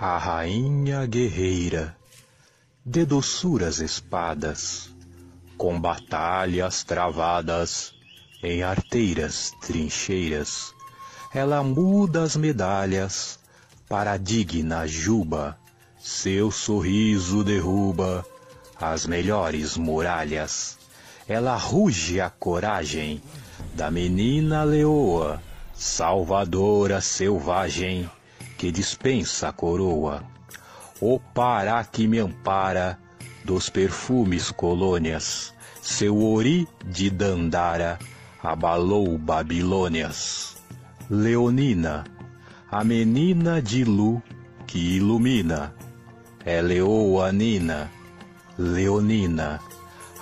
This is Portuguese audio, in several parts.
a rainha guerreira, de dossuras espadas, com batalhas travadas em arteiras trincheiras, ela muda as medalhas para a digna juba, seu sorriso derruba as melhores muralhas. Ela ruge a coragem da menina leoa, salvadora selvagem, que dispensa a coroa. O Pará que me ampara dos perfumes colônias, seu ori de Dandara abalou Babilônias. Leonina, a menina de Lu que ilumina, é leoa Nina, Leonina,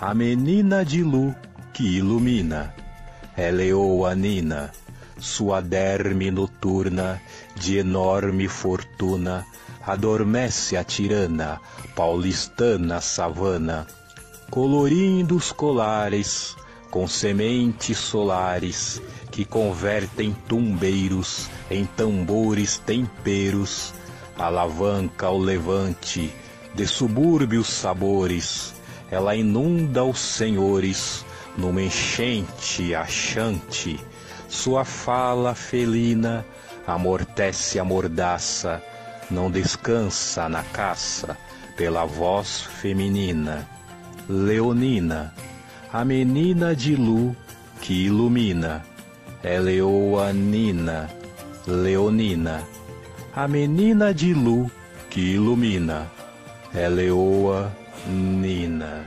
a menina de Lu que ilumina, é leoa Nina, sua derme noturna de enorme fortuna adormece a tirana paulistana savana, colorindo os colares com sementes solares que convertem tumbeiros em tambores temperos, alavanca o levante de subúrbios sabores, ela inunda os senhores numa enchente achante, sua fala felina amortece a mordaça, não descansa na caça pela voz feminina. Leonina, a menina de Lu que ilumina, é leoa Nina, Leonina, a menina de Lu que ilumina, é leoa Nina.